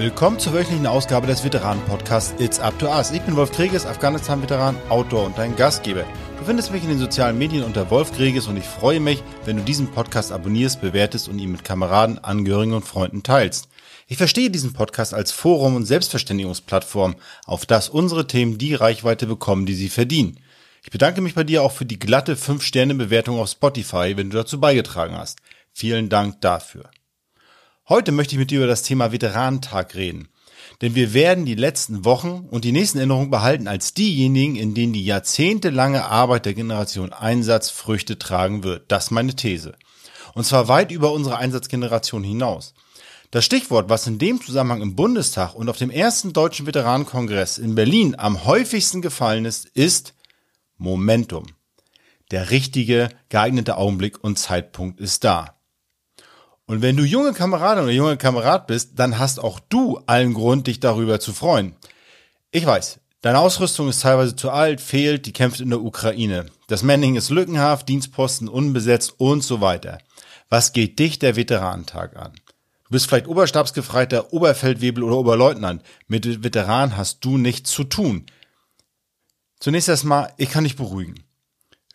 Willkommen zur wöchentlichen Ausgabe des Veteranen-Podcasts It's Up to Us. Ich bin Wolf Kreges, Afghanistan-Veteran, Autor und dein Gastgeber. Du findest mich in den sozialen Medien unter Wolf Kreges und ich freue mich, wenn du diesen Podcast abonnierst, bewertest und ihn mit Kameraden, Angehörigen und Freunden teilst. Ich verstehe diesen Podcast als Forum und Selbstverständigungsplattform, auf das unsere Themen die Reichweite bekommen, die sie verdienen. Ich bedanke mich bei dir auch für die glatte 5-Sterne-Bewertung auf Spotify, wenn du dazu beigetragen hast. Vielen Dank dafür. Heute möchte ich mit dir über das Thema Veteranentag reden. Denn wir werden die letzten Wochen und die nächsten Erinnerungen behalten als diejenigen, in denen die jahrzehntelange Arbeit der Generation Einsatz Früchte tragen wird. Das ist meine These. Und zwar weit über unsere Einsatzgeneration hinaus. Das Stichwort, was in dem Zusammenhang im Bundestag und auf dem ersten deutschen Veteranenkongress in Berlin am häufigsten gefallen ist, ist Momentum. Der richtige, geeignete Augenblick und Zeitpunkt ist da. Und wenn du junge Kameradin oder junge Kamerad bist, dann hast auch du allen Grund, dich darüber zu freuen. Ich weiß, deine Ausrüstung ist teilweise zu alt, fehlt, die kämpft in der Ukraine. Das Manning ist lückenhaft, Dienstposten unbesetzt und so weiter. Was geht dich der Veteranentag an? Du bist vielleicht Oberstabsgefreiter, Oberfeldwebel oder Oberleutnant. Mit Veteran hast du nichts zu tun. Zunächst erstmal, ich kann dich beruhigen.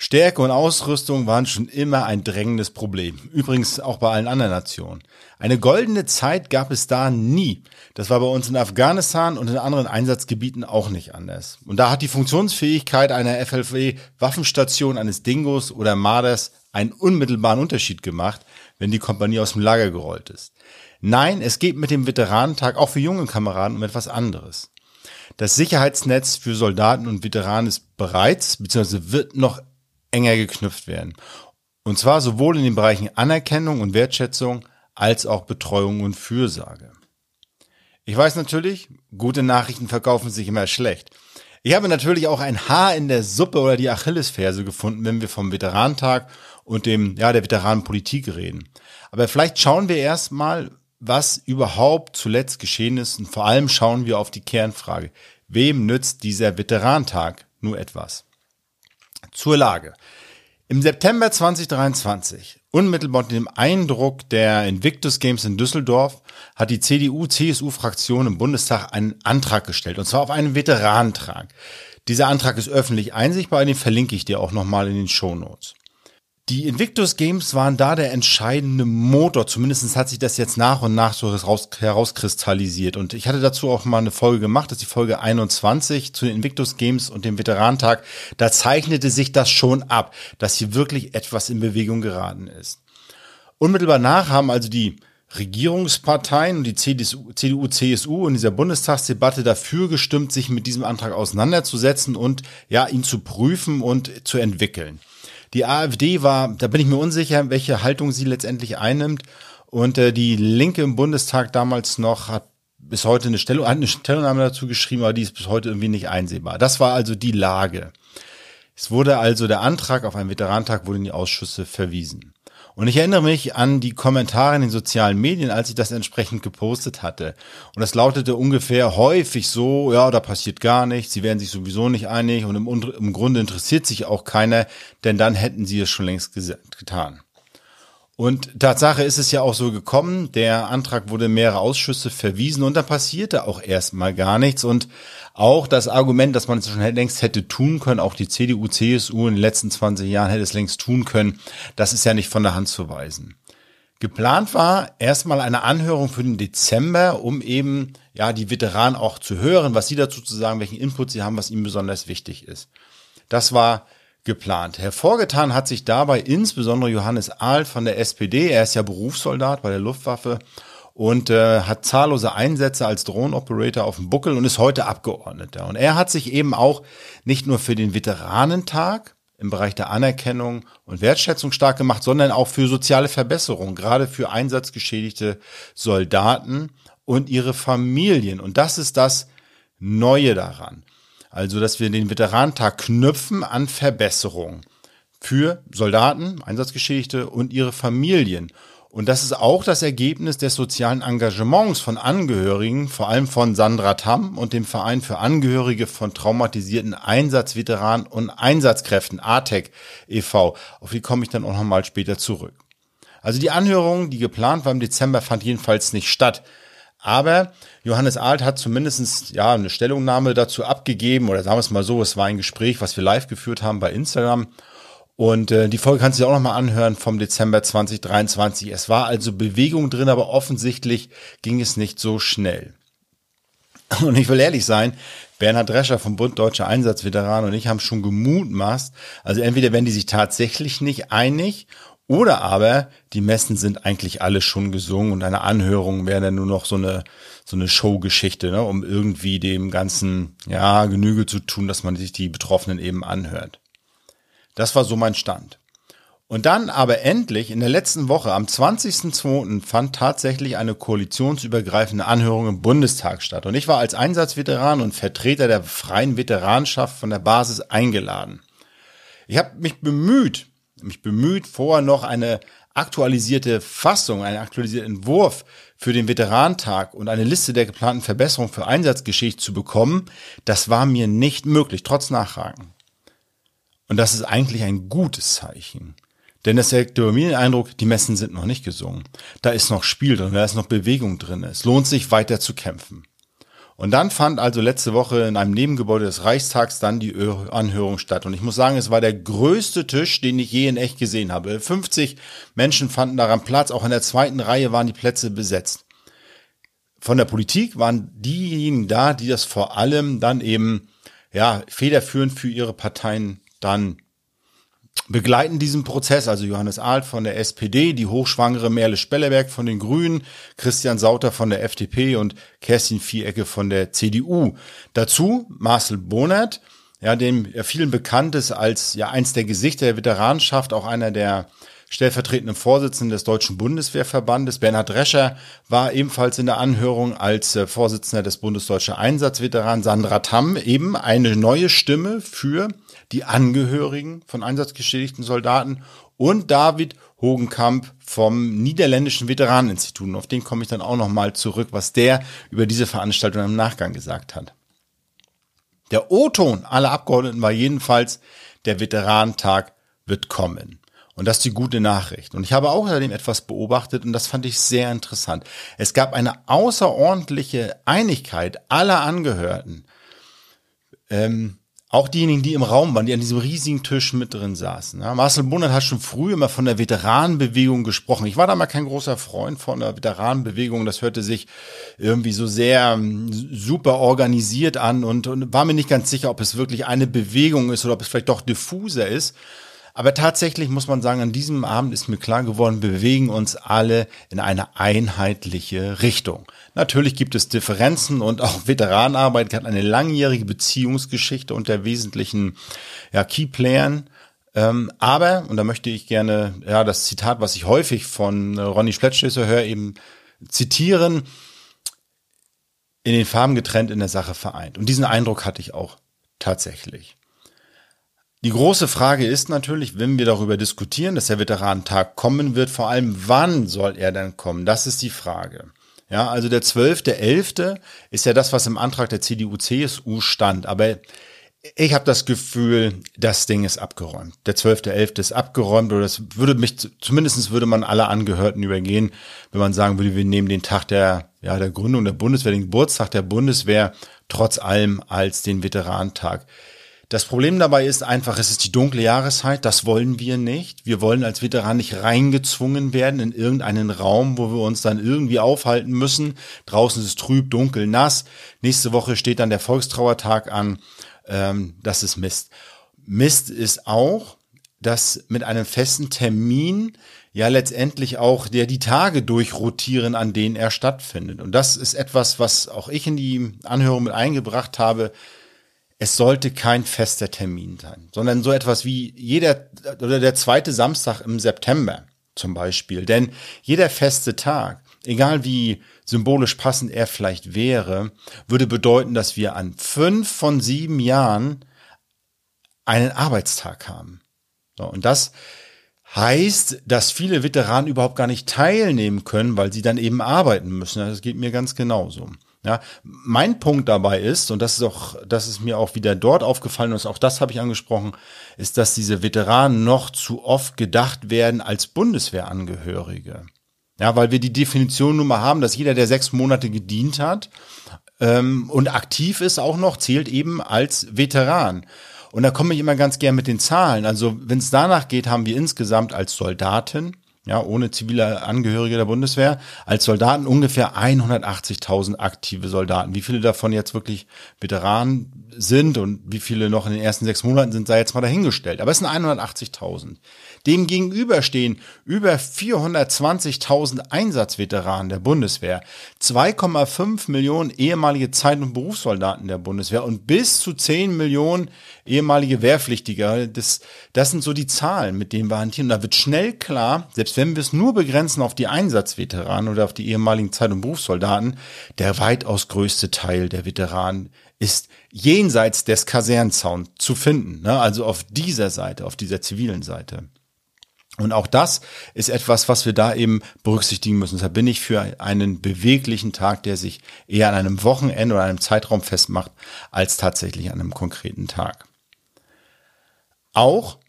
Stärke und Ausrüstung waren schon immer ein drängendes Problem. Übrigens auch bei allen anderen Nationen. Eine goldene Zeit gab es da nie. Das war bei uns in Afghanistan und in anderen Einsatzgebieten auch nicht anders. Und da hat die Funktionsfähigkeit einer FLW-Waffenstation eines Dingos oder Marders einen unmittelbaren Unterschied gemacht, wenn die Kompanie aus dem Lager gerollt ist. Nein, es geht mit dem Veteranentag auch für junge Kameraden um etwas anderes. Das Sicherheitsnetz für Soldaten und Veteranen ist bereits bzw. wird noch enger geknüpft werden. Und zwar sowohl in den Bereichen Anerkennung und Wertschätzung als auch Betreuung und Fürsorge. Ich weiß natürlich, gute Nachrichten verkaufen sich immer schlecht. Ich habe natürlich auch ein Haar in der Suppe oder die Achillesferse gefunden, wenn wir vom Veteranentag und dem, ja, der Veteranenpolitik reden. Aber vielleicht schauen wir erstmal, was überhaupt zuletzt geschehen ist und vor allem schauen wir auf die Kernfrage. Wem nützt dieser Veteranentag nur etwas? Zur Lage. Im September 2023, unmittelbar unter dem Eindruck der Invictus Games in Düsseldorf, hat die CDU-CSU-Fraktion im Bundestag einen Antrag gestellt, und zwar auf einen Veteranentrag. Dieser Antrag ist öffentlich einsichtbar, den verlinke ich dir auch nochmal in den Show Notes. Die Invictus Games waren da der entscheidende Motor. Zumindest hat sich das jetzt nach und nach so heraus, herauskristallisiert. Und ich hatte dazu auch mal eine Folge gemacht, das ist die Folge 21 zu den Invictus Games und dem Veterantag. Da zeichnete sich das schon ab, dass hier wirklich etwas in Bewegung geraten ist. Unmittelbar nach haben also die Regierungsparteien und die CDU, CSU in dieser Bundestagsdebatte dafür gestimmt, sich mit diesem Antrag auseinanderzusetzen und ja, ihn zu prüfen und zu entwickeln. Die AfD war, da bin ich mir unsicher, welche Haltung sie letztendlich einnimmt. Und äh, die Linke im Bundestag damals noch hat bis heute eine, Stellung, hat eine Stellungnahme dazu geschrieben, aber die ist bis heute irgendwie nicht einsehbar. Das war also die Lage. Es wurde also der Antrag auf einen Veterantag wurde in die Ausschüsse verwiesen. Und ich erinnere mich an die Kommentare in den sozialen Medien, als ich das entsprechend gepostet hatte. Und das lautete ungefähr häufig so, ja, da passiert gar nichts, sie werden sich sowieso nicht einig und im, im Grunde interessiert sich auch keiner, denn dann hätten sie es schon längst getan. Und Tatsache ist es ja auch so gekommen, der Antrag wurde in mehrere Ausschüsse verwiesen und da passierte auch erstmal gar nichts. Und auch das Argument, dass man es schon längst hätte tun können, auch die CDU, CSU in den letzten 20 Jahren hätte es längst tun können, das ist ja nicht von der Hand zu weisen. Geplant war erstmal eine Anhörung für den Dezember, um eben ja die Veteranen auch zu hören, was sie dazu zu sagen, welchen Input sie haben, was ihnen besonders wichtig ist. Das war geplant. Hervorgetan hat sich dabei insbesondere Johannes Ahl von der SPD. Er ist ja Berufssoldat bei der Luftwaffe und äh, hat zahllose Einsätze als Drohnenoperator auf dem Buckel und ist heute Abgeordneter. Und er hat sich eben auch nicht nur für den Veteranentag im Bereich der Anerkennung und Wertschätzung stark gemacht, sondern auch für soziale Verbesserungen, gerade für einsatzgeschädigte Soldaten und ihre Familien. Und das ist das Neue daran. Also, dass wir den Veteranentag knüpfen an Verbesserungen für Soldaten, Einsatzgeschädigte und ihre Familien. Und das ist auch das Ergebnis des sozialen Engagements von Angehörigen, vor allem von Sandra Tamm und dem Verein für Angehörige von traumatisierten Einsatzveteranen und Einsatzkräften, ATEC e.V. Auf die komme ich dann auch nochmal später zurück. Also die Anhörung, die geplant war im Dezember, fand jedenfalls nicht statt. Aber Johannes Alt hat zumindestens ja eine Stellungnahme dazu abgegeben, oder sagen wir es mal so, es war ein Gespräch, was wir live geführt haben bei Instagram. Und äh, die Folge kannst du dir auch nochmal anhören vom Dezember 2023. Es war also Bewegung drin, aber offensichtlich ging es nicht so schnell. Und ich will ehrlich sein, Bernhard Drescher vom Bund Deutscher Einsatzveteranen und ich haben schon gemutmaßt, also entweder werden die sich tatsächlich nicht einig oder aber die Messen sind eigentlich alle schon gesungen und eine Anhörung wäre dann nur noch so eine, so eine Showgeschichte, ne, um irgendwie dem Ganzen, ja, Genüge zu tun, dass man sich die Betroffenen eben anhört. Das war so mein Stand. Und dann aber endlich in der letzten Woche, am 20.02., fand tatsächlich eine koalitionsübergreifende Anhörung im Bundestag statt. Und ich war als Einsatzveteran und Vertreter der freien Veteranschaft von der Basis eingeladen. Ich habe mich bemüht, mich bemüht, vorher noch eine aktualisierte Fassung, einen aktualisierten Entwurf für den Veterantag und eine Liste der geplanten Verbesserungen für Einsatzgeschichte zu bekommen. Das war mir nicht möglich, trotz Nachfragen. Und das ist eigentlich ein gutes Zeichen. Denn es erweckt bei mir den Eindruck, die Messen sind noch nicht gesungen. Da ist noch Spiel drin, da ist noch Bewegung drin. Es lohnt sich weiter zu kämpfen. Und dann fand also letzte Woche in einem Nebengebäude des Reichstags dann die Anhörung statt. Und ich muss sagen, es war der größte Tisch, den ich je in echt gesehen habe. 50 Menschen fanden daran Platz. Auch in der zweiten Reihe waren die Plätze besetzt. Von der Politik waren diejenigen da, die das vor allem dann eben, ja, federführend für ihre Parteien dann begleiten diesen Prozess, also Johannes Alt von der SPD, die hochschwangere Merle Spelleberg von den Grünen, Christian Sauter von der FDP und Kerstin Vierecke von der CDU. Dazu Marcel Bonert, ja, dem vielen bekannt ist als ja eins der Gesichter der Veteranenschaft, auch einer der stellvertretenden Vorsitzenden des Deutschen Bundeswehrverbandes. Bernhard Drescher war ebenfalls in der Anhörung als äh, Vorsitzender des Bundesdeutscher Einsatzveteranen. Sandra Tamm eben eine neue Stimme für die Angehörigen von einsatzgeschädigten Soldaten und David Hogenkamp vom Niederländischen Veteraneninstitut. Und auf den komme ich dann auch nochmal zurück, was der über diese Veranstaltung im Nachgang gesagt hat. Der O-Ton aller Abgeordneten war jedenfalls, der Veteranentag wird kommen. Und das ist die gute Nachricht. Und ich habe auch seitdem etwas beobachtet und das fand ich sehr interessant. Es gab eine außerordentliche Einigkeit aller Angehörten, ähm, auch diejenigen, die im Raum waren, die an diesem riesigen Tisch mit drin saßen. Ja, Marcel Bundert hat schon früh immer von der Veteranenbewegung gesprochen. Ich war da mal kein großer Freund von der Veteranenbewegung. Das hörte sich irgendwie so sehr ähm, super organisiert an und, und war mir nicht ganz sicher, ob es wirklich eine Bewegung ist oder ob es vielleicht doch diffuser ist. Aber tatsächlich muss man sagen, an diesem Abend ist mir klar geworden, wir bewegen uns alle in eine einheitliche Richtung. Natürlich gibt es Differenzen und auch Veteranenarbeit hat eine langjährige Beziehungsgeschichte unter wesentlichen ja, Keyplayern. Ähm, aber, und da möchte ich gerne ja das Zitat, was ich häufig von Ronny Spletschlösser höre, eben zitieren, in den Farben getrennt, in der Sache vereint. Und diesen Eindruck hatte ich auch tatsächlich. Die große Frage ist natürlich, wenn wir darüber diskutieren, dass der Veteranentag kommen wird, vor allem wann soll er denn kommen? Das ist die Frage. Ja, also der 12.11. ist ja das, was im Antrag der CDU-CSU stand. Aber ich habe das Gefühl, das Ding ist abgeräumt. Der 12.11. ist abgeräumt oder das würde mich, zumindestens würde man alle Angehörten übergehen, wenn man sagen würde, wir nehmen den Tag der, ja, der Gründung der Bundeswehr, den Geburtstag der Bundeswehr trotz allem als den Veteranentag. Das Problem dabei ist einfach, es ist die dunkle Jahreszeit, das wollen wir nicht. Wir wollen als Veteran nicht reingezwungen werden in irgendeinen Raum, wo wir uns dann irgendwie aufhalten müssen. Draußen ist es trüb, dunkel, nass. Nächste Woche steht dann der Volkstrauertag an. Ähm, das ist Mist. Mist ist auch, dass mit einem festen Termin ja letztendlich auch der die Tage durchrotieren, an denen er stattfindet. Und das ist etwas, was auch ich in die Anhörung mit eingebracht habe es sollte kein fester Termin sein, sondern so etwas wie jeder oder der zweite Samstag im September zum Beispiel. Denn jeder feste Tag, egal wie symbolisch passend er vielleicht wäre, würde bedeuten, dass wir an fünf von sieben Jahren einen Arbeitstag haben. Und das heißt, dass viele Veteranen überhaupt gar nicht teilnehmen können, weil sie dann eben arbeiten müssen. Das geht mir ganz genauso. Ja, mein Punkt dabei ist, und das ist auch, das ist mir auch wieder dort aufgefallen, und auch das habe ich angesprochen, ist, dass diese Veteranen noch zu oft gedacht werden als Bundeswehrangehörige. Ja, weil wir die Definition nun mal haben, dass jeder, der sechs Monate gedient hat ähm, und aktiv ist auch noch, zählt eben als Veteran. Und da komme ich immer ganz gern mit den Zahlen. Also wenn es danach geht, haben wir insgesamt als Soldaten ja, ohne zivile Angehörige der Bundeswehr, als Soldaten ungefähr 180.000 aktive Soldaten. Wie viele davon jetzt wirklich Veteranen sind und wie viele noch in den ersten sechs Monaten sind, sei jetzt mal dahingestellt. Aber es sind 180.000. Dem gegenüber stehen über 420.000 Einsatzveteranen der Bundeswehr, 2,5 Millionen ehemalige Zeit- und Berufssoldaten der Bundeswehr und bis zu 10 Millionen ehemalige Wehrpflichtige. Das, das sind so die Zahlen, mit denen wir hantieren. Und da wird schnell klar, selbst wenn wir es nur begrenzen auf die Einsatzveteranen oder auf die ehemaligen Zeit- und Berufssoldaten, der weitaus größte Teil der Veteranen ist jenseits des Kasernzauns zu finden. Ne? Also auf dieser Seite, auf dieser zivilen Seite. Und auch das ist etwas, was wir da eben berücksichtigen müssen. Deshalb bin ich für einen beweglichen Tag, der sich eher an einem Wochenende oder einem Zeitraum festmacht, als tatsächlich an einem konkreten Tag. Auch,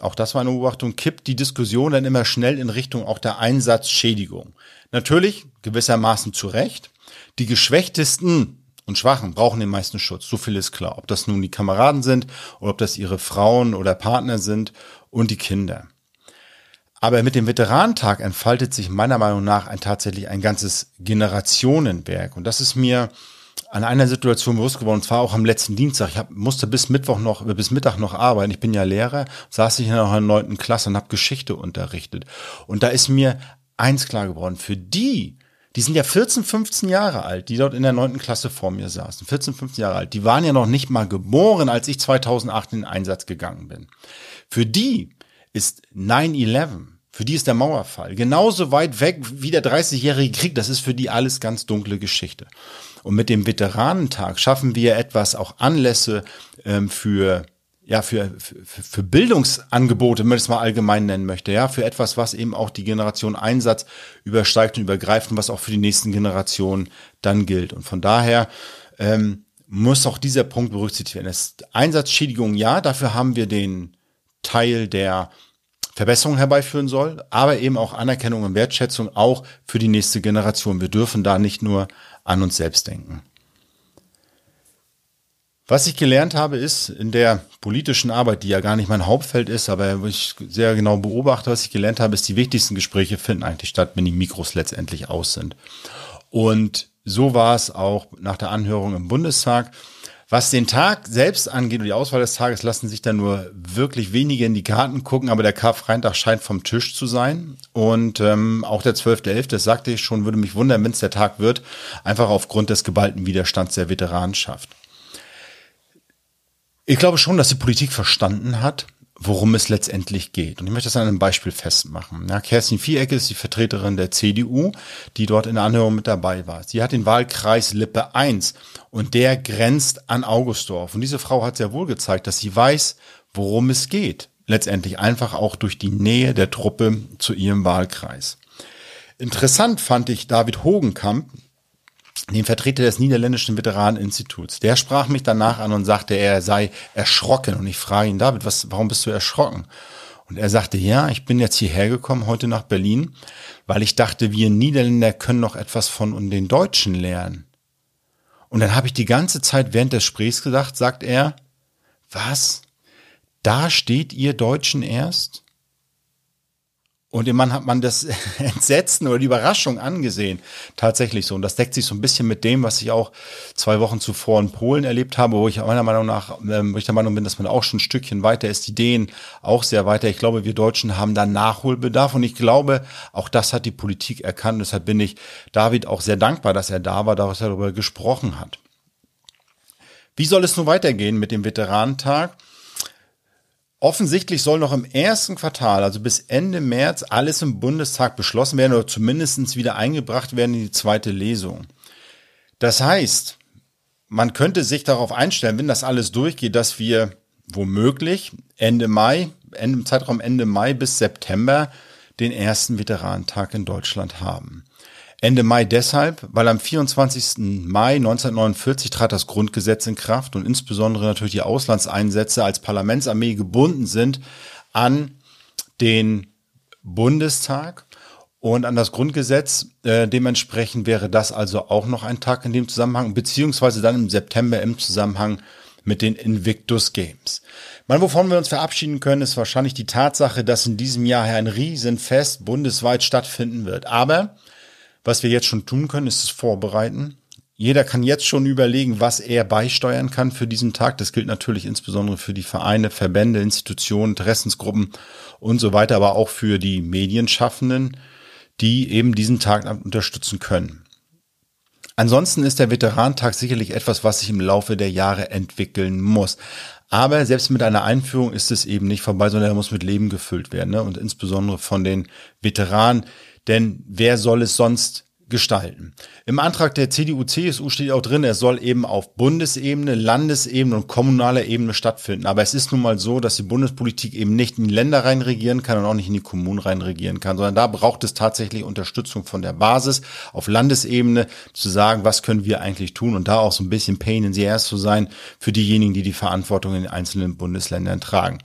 auch das war eine Beobachtung, kippt die Diskussion dann immer schnell in Richtung auch der Einsatzschädigung. Natürlich gewissermaßen zu Recht. Die Geschwächtesten und Schwachen brauchen den meisten Schutz. So viel ist klar. Ob das nun die Kameraden sind oder ob das ihre Frauen oder Partner sind und die Kinder. Aber mit dem Veteranentag entfaltet sich meiner Meinung nach ein tatsächlich ein ganzes Generationenwerk. Und das ist mir an einer Situation bewusst geworden, und zwar auch am letzten Dienstag. Ich hab, musste bis Mittwoch noch, bis Mittag noch arbeiten. Ich bin ja Lehrer, saß ich in einer neunten Klasse und habe Geschichte unterrichtet. Und da ist mir eins klar geworden. Für die, die sind ja 14, 15 Jahre alt, die dort in der neunten Klasse vor mir saßen. 14, 15 Jahre alt. Die waren ja noch nicht mal geboren, als ich 2008 in den Einsatz gegangen bin. Für die ist 9-11. Für die ist der Mauerfall genauso weit weg wie der 30-jährige Krieg. Das ist für die alles ganz dunkle Geschichte. Und mit dem Veteranentag schaffen wir etwas, auch Anlässe ähm, für ja, für, für, für Bildungsangebote, wenn man es mal allgemein nennen möchte, ja, für etwas, was eben auch die Generation Einsatz übersteigt und übergreift und was auch für die nächsten Generationen dann gilt. Und von daher ähm, muss auch dieser Punkt berücksichtigt werden. Das Einsatzschädigung, ja, dafür haben wir den Teil der Verbesserung herbeiführen soll, aber eben auch Anerkennung und Wertschätzung auch für die nächste Generation. Wir dürfen da nicht nur an uns selbst denken. Was ich gelernt habe, ist in der politischen Arbeit, die ja gar nicht mein Hauptfeld ist, aber wo ich sehr genau beobachte, was ich gelernt habe, ist, die wichtigsten Gespräche finden eigentlich statt, wenn die Mikros letztendlich aus sind. Und so war es auch nach der Anhörung im Bundestag. Was den Tag selbst angeht und die Auswahl des Tages lassen sich da nur wirklich wenige in die Karten gucken, aber der Karfreitag scheint vom Tisch zu sein. Und ähm, auch der 12.11., das sagte ich schon, würde mich wundern, wenn es der Tag wird, einfach aufgrund des geballten Widerstands der Veteranenschaft. Ich glaube schon, dass die Politik verstanden hat, worum es letztendlich geht. Und ich möchte das an einem Beispiel festmachen. Ja, Kerstin Vierecke ist die Vertreterin der CDU, die dort in der Anhörung mit dabei war. Sie hat den Wahlkreis Lippe 1 und der grenzt an Augustdorf. Und diese Frau hat sehr wohl gezeigt, dass sie weiß, worum es geht. Letztendlich einfach auch durch die Nähe der Truppe zu ihrem Wahlkreis. Interessant fand ich David Hogenkamp, den Vertreter des Niederländischen Veteraneninstituts. Der sprach mich danach an und sagte, er sei erschrocken. Und ich frage ihn, David, was, warum bist du erschrocken? Und er sagte, ja, ich bin jetzt hierher gekommen, heute nach Berlin, weil ich dachte, wir Niederländer können noch etwas von den Deutschen lernen. Und dann habe ich die ganze Zeit während des Gesprächs gedacht, sagt er, was? Da steht ihr Deutschen erst? Und dem Mann hat man das Entsetzen oder die Überraschung angesehen. Tatsächlich so. Und das deckt sich so ein bisschen mit dem, was ich auch zwei Wochen zuvor in Polen erlebt habe, wo ich meiner Meinung nach, ähm, wo ich der Meinung bin, dass man auch schon ein Stückchen weiter ist, die Dänen auch sehr weiter. Ich glaube, wir Deutschen haben da Nachholbedarf. Und ich glaube, auch das hat die Politik erkannt. Deshalb bin ich David auch sehr dankbar, dass er da war, dass er darüber gesprochen hat. Wie soll es nun weitergehen mit dem Veteranentag? Offensichtlich soll noch im ersten Quartal, also bis Ende März, alles im Bundestag beschlossen werden oder zumindest wieder eingebracht werden in die zweite Lesung. Das heißt, man könnte sich darauf einstellen, wenn das alles durchgeht, dass wir womöglich Ende Mai, im Zeitraum Ende Mai bis September den ersten Veteranentag in Deutschland haben. Ende Mai deshalb, weil am 24. Mai 1949 trat das Grundgesetz in Kraft und insbesondere natürlich die Auslandseinsätze als Parlamentsarmee gebunden sind an den Bundestag und an das Grundgesetz. Äh, dementsprechend wäre das also auch noch ein Tag in dem Zusammenhang, beziehungsweise dann im September im Zusammenhang mit den Invictus Games. Man, wovon wir uns verabschieden können, ist wahrscheinlich die Tatsache, dass in diesem Jahr ein Riesenfest bundesweit stattfinden wird. Aber was wir jetzt schon tun können, ist es vorbereiten. Jeder kann jetzt schon überlegen, was er beisteuern kann für diesen Tag. Das gilt natürlich insbesondere für die Vereine, Verbände, Institutionen, Interessensgruppen und so weiter, aber auch für die Medienschaffenden, die eben diesen Tag unterstützen können. Ansonsten ist der Veterantag sicherlich etwas, was sich im Laufe der Jahre entwickeln muss. Aber selbst mit einer Einführung ist es eben nicht vorbei, sondern er muss mit Leben gefüllt werden. Ne? Und insbesondere von den Veteranen. Denn wer soll es sonst gestalten. Im Antrag der CDU-CSU steht auch drin, er soll eben auf Bundesebene, Landesebene und kommunaler Ebene stattfinden. Aber es ist nun mal so, dass die Bundespolitik eben nicht in die Länder rein regieren kann und auch nicht in die Kommunen rein regieren kann, sondern da braucht es tatsächlich Unterstützung von der Basis auf Landesebene zu sagen, was können wir eigentlich tun und da auch so ein bisschen Pain in the Ass zu sein für diejenigen, die die Verantwortung in den einzelnen Bundesländern tragen.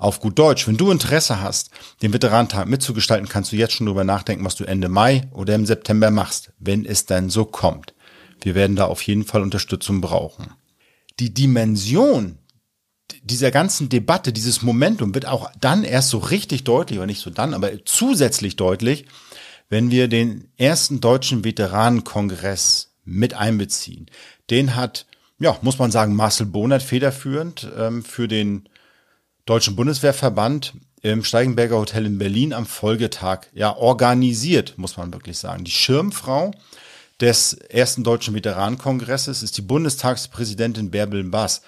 Auf gut Deutsch, wenn du Interesse hast, den Veteranentag mitzugestalten, kannst du jetzt schon darüber nachdenken, was du Ende Mai oder im September machst, wenn es dann so kommt. Wir werden da auf jeden Fall Unterstützung brauchen. Die Dimension dieser ganzen Debatte, dieses Momentum wird auch dann erst so richtig deutlich, oder nicht so dann, aber zusätzlich deutlich, wenn wir den ersten deutschen Veteranenkongress mit einbeziehen. Den hat, ja, muss man sagen, Marcel Bonert federführend ähm, für den Deutschen Bundeswehrverband im Steigenberger Hotel in Berlin am Folgetag ja organisiert, muss man wirklich sagen. Die Schirmfrau des ersten deutschen Veteranenkongresses ist die Bundestagspräsidentin Bärbel Bass.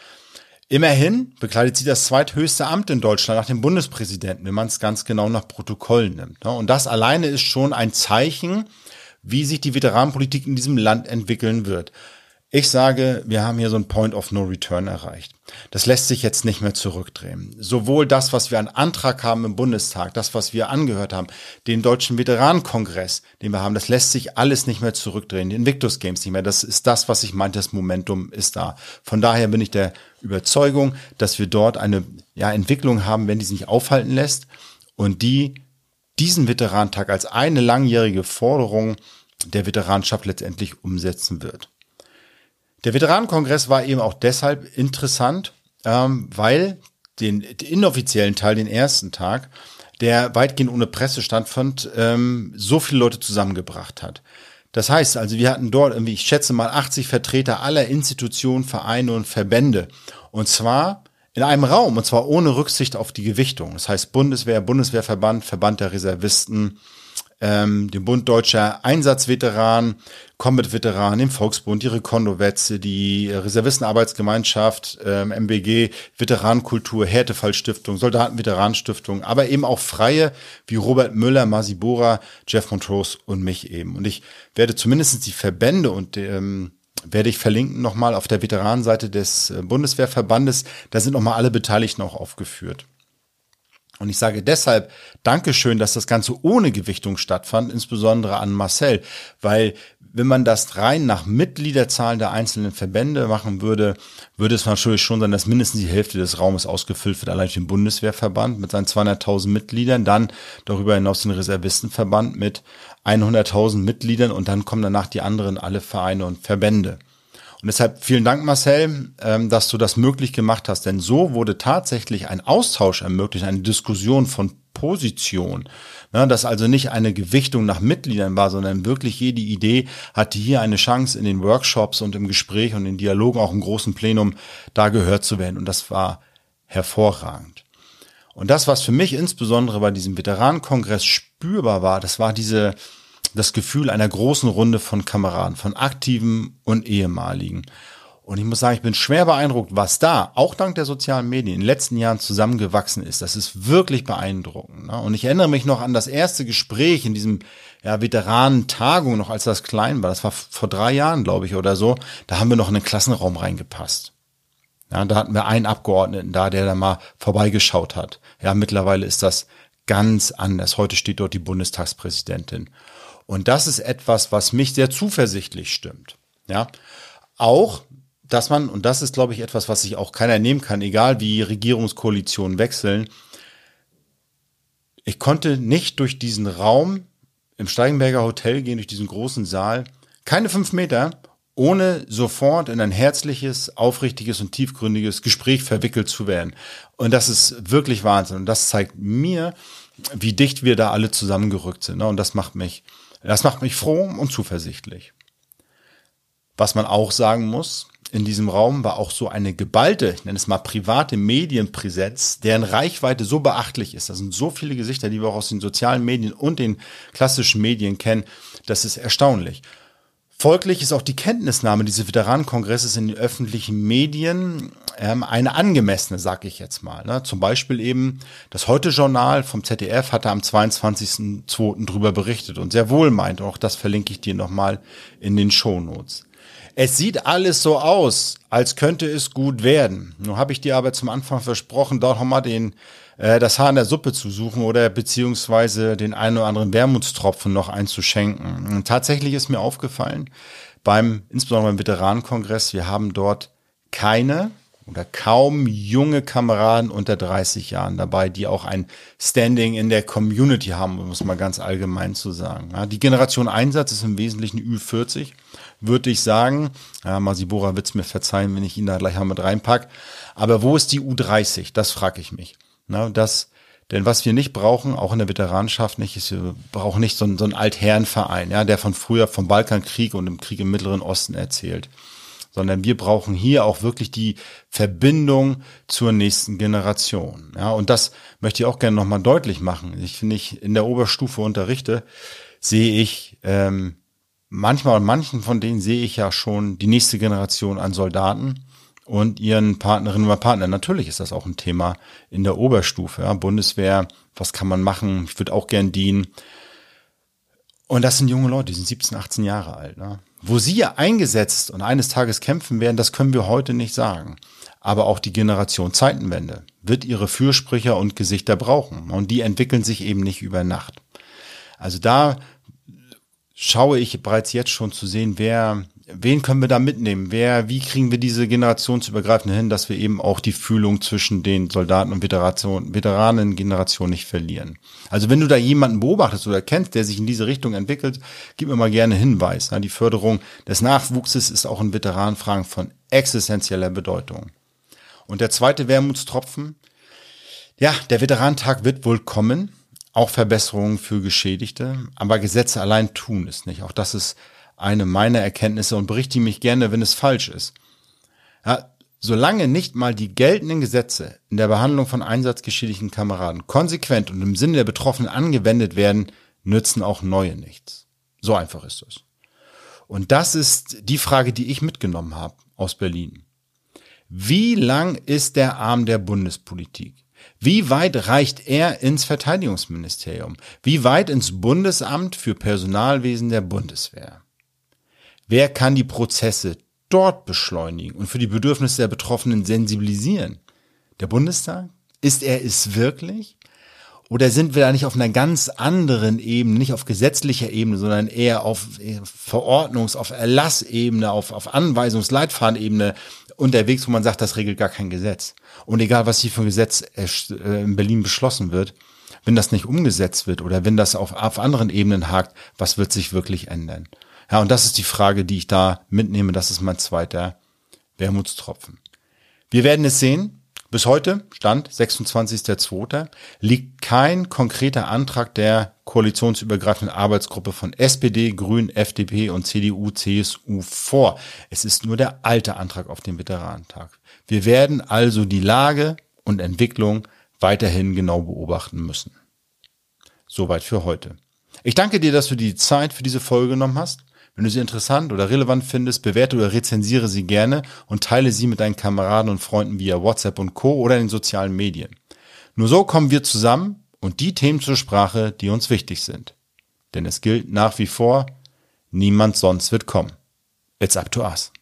Immerhin bekleidet sie das zweithöchste Amt in Deutschland nach dem Bundespräsidenten, wenn man es ganz genau nach Protokollen nimmt. Und das alleine ist schon ein Zeichen, wie sich die Veteranenpolitik in diesem Land entwickeln wird. Ich sage, wir haben hier so ein Point of No Return erreicht. Das lässt sich jetzt nicht mehr zurückdrehen. Sowohl das, was wir an Antrag haben im Bundestag, das, was wir angehört haben, den Deutschen Veteranenkongress, den wir haben, das lässt sich alles nicht mehr zurückdrehen. Die Invictus Games nicht mehr. Das ist das, was ich meinte, das Momentum ist da. Von daher bin ich der Überzeugung, dass wir dort eine ja, Entwicklung haben, wenn die sich nicht aufhalten lässt und die diesen Veteranentag als eine langjährige Forderung der Veteranschaft letztendlich umsetzen wird. Der Veteranenkongress war eben auch deshalb interessant, ähm, weil den, den inoffiziellen Teil, den ersten Tag, der weitgehend ohne Presse stattfand, ähm, so viele Leute zusammengebracht hat. Das heißt also, wir hatten dort irgendwie, ich schätze mal, 80 Vertreter aller Institutionen, Vereine und Verbände. Und zwar in einem Raum, und zwar ohne Rücksicht auf die Gewichtung. Das heißt Bundeswehr, Bundeswehrverband, Verband der Reservisten, ähm, dem Bund Deutscher Einsatzveteranen, Combat-Veteranen, dem Volksbund, die Rekondowetze, die Reservistenarbeitsgemeinschaft, ähm, MBG, Veteranenkultur, Härtefallstiftung, Soldatenveteranenstiftung, aber eben auch Freie wie Robert Müller, Masi Bora, Jeff Montrose und mich eben. Und ich werde zumindest die Verbände und ähm, werde ich verlinken nochmal auf der Veteranenseite des äh, Bundeswehrverbandes. Da sind nochmal alle Beteiligten auch aufgeführt. Und ich sage deshalb Dankeschön, dass das Ganze ohne Gewichtung stattfand, insbesondere an Marcel, weil wenn man das rein nach Mitgliederzahlen der einzelnen Verbände machen würde, würde es natürlich schon sein, dass mindestens die Hälfte des Raumes ausgefüllt wird, allein durch den Bundeswehrverband mit seinen 200.000 Mitgliedern, dann darüber hinaus den Reservistenverband mit 100.000 Mitgliedern und dann kommen danach die anderen alle Vereine und Verbände. Und deshalb vielen Dank, Marcel, ähm, dass du das möglich gemacht hast. Denn so wurde tatsächlich ein Austausch ermöglicht, eine Diskussion von Position. Ja, dass also nicht eine Gewichtung nach Mitgliedern war, sondern wirklich jede Idee hatte hier eine Chance in den Workshops und im Gespräch und in Dialogen, auch im großen Plenum, da gehört zu werden. Und das war hervorragend. Und das, was für mich insbesondere bei diesem Veteranenkongress spürbar war, das war diese, das Gefühl einer großen Runde von Kameraden, von aktiven und ehemaligen. Und ich muss sagen, ich bin schwer beeindruckt, was da, auch dank der sozialen Medien, in den letzten Jahren zusammengewachsen ist. Das ist wirklich beeindruckend. Ne? Und ich erinnere mich noch an das erste Gespräch in diesem ja, Veteranentagung, noch als das klein war. Das war vor drei Jahren, glaube ich, oder so. Da haben wir noch in den Klassenraum reingepasst. Ja, da hatten wir einen Abgeordneten da, der da mal vorbeigeschaut hat. Ja, mittlerweile ist das ganz anders. Heute steht dort die Bundestagspräsidentin. Und das ist etwas, was mich sehr zuversichtlich stimmt. Ja, auch, dass man, und das ist, glaube ich, etwas, was sich auch keiner nehmen kann, egal wie Regierungskoalitionen wechseln. Ich konnte nicht durch diesen Raum im Steigenberger Hotel gehen durch diesen großen Saal, keine fünf Meter, ohne sofort in ein herzliches, aufrichtiges und tiefgründiges Gespräch verwickelt zu werden. Und das ist wirklich Wahnsinn. Und das zeigt mir, wie dicht wir da alle zusammengerückt sind. Ne? Und das macht mich, das macht mich froh und zuversichtlich. Was man auch sagen muss, in diesem Raum war auch so eine geballte, ich nenne es mal private Medienpräsenz, deren Reichweite so beachtlich ist. Da sind so viele Gesichter, die wir auch aus den sozialen Medien und den klassischen Medien kennen. Das ist erstaunlich. Folglich ist auch die Kenntnisnahme dieses Veteranenkongresses in den öffentlichen Medien ähm, eine angemessene, sag ich jetzt mal. Ne? Zum Beispiel eben das Heute-Journal vom ZDF hatte am 22.02. drüber berichtet und sehr wohl meint, auch das verlinke ich dir nochmal in den Shownotes. Es sieht alles so aus, als könnte es gut werden. Nun habe ich dir aber zum Anfang versprochen, dort nochmal den äh, das Haar in der Suppe zu suchen oder beziehungsweise den einen oder anderen Wermutstropfen noch einzuschenken. Und tatsächlich ist mir aufgefallen, beim, insbesondere beim Veteranenkongress, wir haben dort keine oder kaum junge Kameraden unter 30 Jahren dabei, die auch ein Standing in der Community haben, um es mal ganz allgemein zu sagen. Ja, die Generation Einsatz ist im Wesentlichen Ü40, würde ich sagen. Ja, Masibora wird es mir verzeihen, wenn ich ihn da gleich mal mit reinpack. Aber wo ist die U30? Das frage ich mich. Na, das, denn was wir nicht brauchen, auch in der Veteranschaft nicht, ist, wir brauchen nicht so, einen, so einen Altherrenverein, ja, der von früher vom Balkankrieg und dem Krieg im Mittleren Osten erzählt. Sondern wir brauchen hier auch wirklich die Verbindung zur nächsten Generation. Ja, und das möchte ich auch gerne nochmal deutlich machen. Ich finde, ich in der Oberstufe unterrichte, sehe ich ähm, manchmal und manchen von denen sehe ich ja schon die nächste Generation an Soldaten und ihren Partnerinnen oder Partnern. Natürlich ist das auch ein Thema in der Oberstufe. Ja. Bundeswehr, was kann man machen? Ich würde auch gern dienen. Und das sind junge Leute, die sind 17, 18 Jahre alt. Ne? Wo sie ja eingesetzt und eines Tages kämpfen werden, das können wir heute nicht sagen. Aber auch die Generation Zeitenwende wird ihre Fürsprecher und Gesichter brauchen. Und die entwickeln sich eben nicht über Nacht. Also da schaue ich bereits jetzt schon zu sehen, wer wen können wir da mitnehmen? Wer, wie kriegen wir diese generationsübergreifende hin, dass wir eben auch die Fühlung zwischen den Soldaten und Veteration, Veteranengeneration nicht verlieren? Also wenn du da jemanden beobachtest oder kennst, der sich in diese Richtung entwickelt, gib mir mal gerne Hinweis. Die Förderung des Nachwuchses ist auch in Veteranenfragen von existenzieller Bedeutung. Und der zweite Wermutstropfen, ja, der Veteranentag wird wohl kommen. Auch Verbesserungen für Geschädigte, aber Gesetze allein tun es nicht. Auch das ist eine meiner Erkenntnisse und berichte mich gerne, wenn es falsch ist. Ja, solange nicht mal die geltenden Gesetze in der Behandlung von einsatzgeschädigten Kameraden konsequent und im Sinne der Betroffenen angewendet werden, nützen auch neue nichts. So einfach ist es. Und das ist die Frage, die ich mitgenommen habe aus Berlin. Wie lang ist der Arm der Bundespolitik? Wie weit reicht er ins Verteidigungsministerium? Wie weit ins Bundesamt für Personalwesen der Bundeswehr? Wer kann die Prozesse dort beschleunigen und für die Bedürfnisse der Betroffenen sensibilisieren? Der Bundestag? Ist er es wirklich? Oder sind wir da nicht auf einer ganz anderen Ebene, nicht auf gesetzlicher Ebene, sondern eher auf Verordnungs-, auf Erlassebene, auf, auf Anweisungs-, unterwegs, wo man sagt, das regelt gar kein Gesetz. Und egal, was hier für ein Gesetz äh, in Berlin beschlossen wird, wenn das nicht umgesetzt wird oder wenn das auf, auf anderen Ebenen hakt, was wird sich wirklich ändern? Ja, und das ist die Frage, die ich da mitnehme. Das ist mein zweiter Wermutstropfen. Wir werden es sehen. Bis heute, Stand 26.02., liegt kein konkreter Antrag der koalitionsübergreifenden Arbeitsgruppe von SPD, Grün, FDP und CDU, CSU vor. Es ist nur der alte Antrag auf den Veteranentag. Wir werden also die Lage und Entwicklung weiterhin genau beobachten müssen. Soweit für heute. Ich danke dir, dass du die Zeit für diese Folge genommen hast. Wenn du sie interessant oder relevant findest, bewerte oder rezensiere sie gerne und teile sie mit deinen Kameraden und Freunden via WhatsApp und Co. oder in den sozialen Medien. Nur so kommen wir zusammen und die Themen zur Sprache, die uns wichtig sind. Denn es gilt nach wie vor, niemand sonst wird kommen. It's up to us.